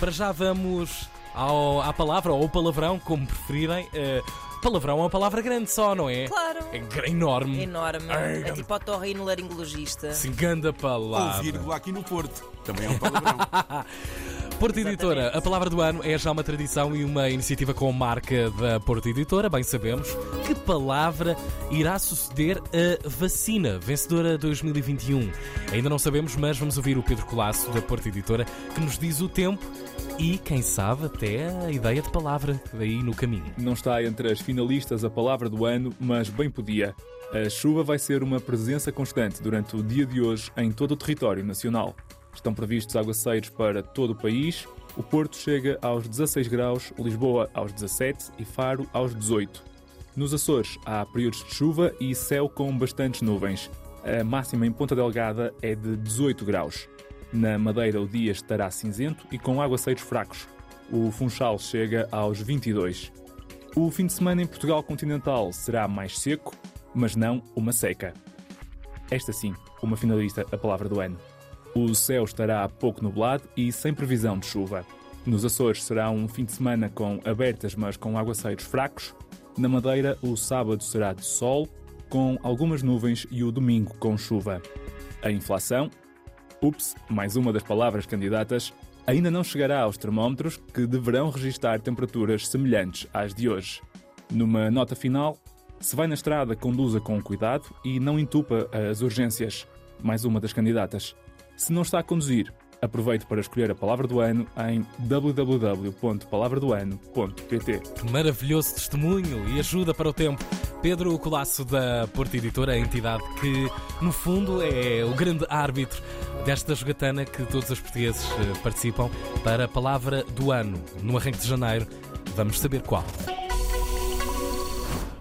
Para já vamos ao, à palavra, ou ao palavrão, como preferirem. Uh, palavrão é uma palavra grande só, não é? Claro. É enorme. Enorme. Ai, é tipo otorrinolaringologista. Sim, grande palavra. Ou vírgula aqui no Porto. Também é um palavrão. Porto Editora, a palavra do ano é já uma tradição e uma iniciativa com marca da Porto Editora. Bem sabemos que palavra irá suceder a vacina vencedora 2021. Ainda não sabemos, mas vamos ouvir o Pedro Colasso da Porto Editora que nos diz o tempo e, quem sabe, até a ideia de palavra daí no caminho. Não está entre as finalistas a palavra do ano, mas bem podia. A chuva vai ser uma presença constante durante o dia de hoje em todo o território nacional. Estão previstos aguaceiros para todo o país. O Porto chega aos 16 graus, Lisboa aos 17 e Faro aos 18. Nos Açores há períodos de chuva e céu com bastantes nuvens. A máxima em Ponta Delgada é de 18 graus. Na Madeira o dia estará cinzento e com aguaceiros fracos. O Funchal chega aos 22. O fim de semana em Portugal continental será mais seco, mas não uma seca. Esta sim, uma finalista a palavra do ano. O céu estará pouco nublado e sem previsão de chuva. Nos Açores será um fim de semana com abertas, mas com aguaceiros fracos. Na Madeira, o sábado será de sol, com algumas nuvens, e o domingo com chuva. A inflação, ups, mais uma das palavras candidatas, ainda não chegará aos termómetros, que deverão registrar temperaturas semelhantes às de hoje. Numa nota final, se vai na estrada, conduza com cuidado e não entupa as urgências. Mais uma das candidatas. Se não está a conduzir, aproveite para escolher a palavra do ano em www.palavradoano.pt. Maravilhoso testemunho e ajuda para o tempo. Pedro Colasso da Porta Editora, a entidade que, no fundo, é o grande árbitro desta jogatana que todos os portugueses eh, participam para a palavra do ano. No arranque de janeiro, vamos saber qual.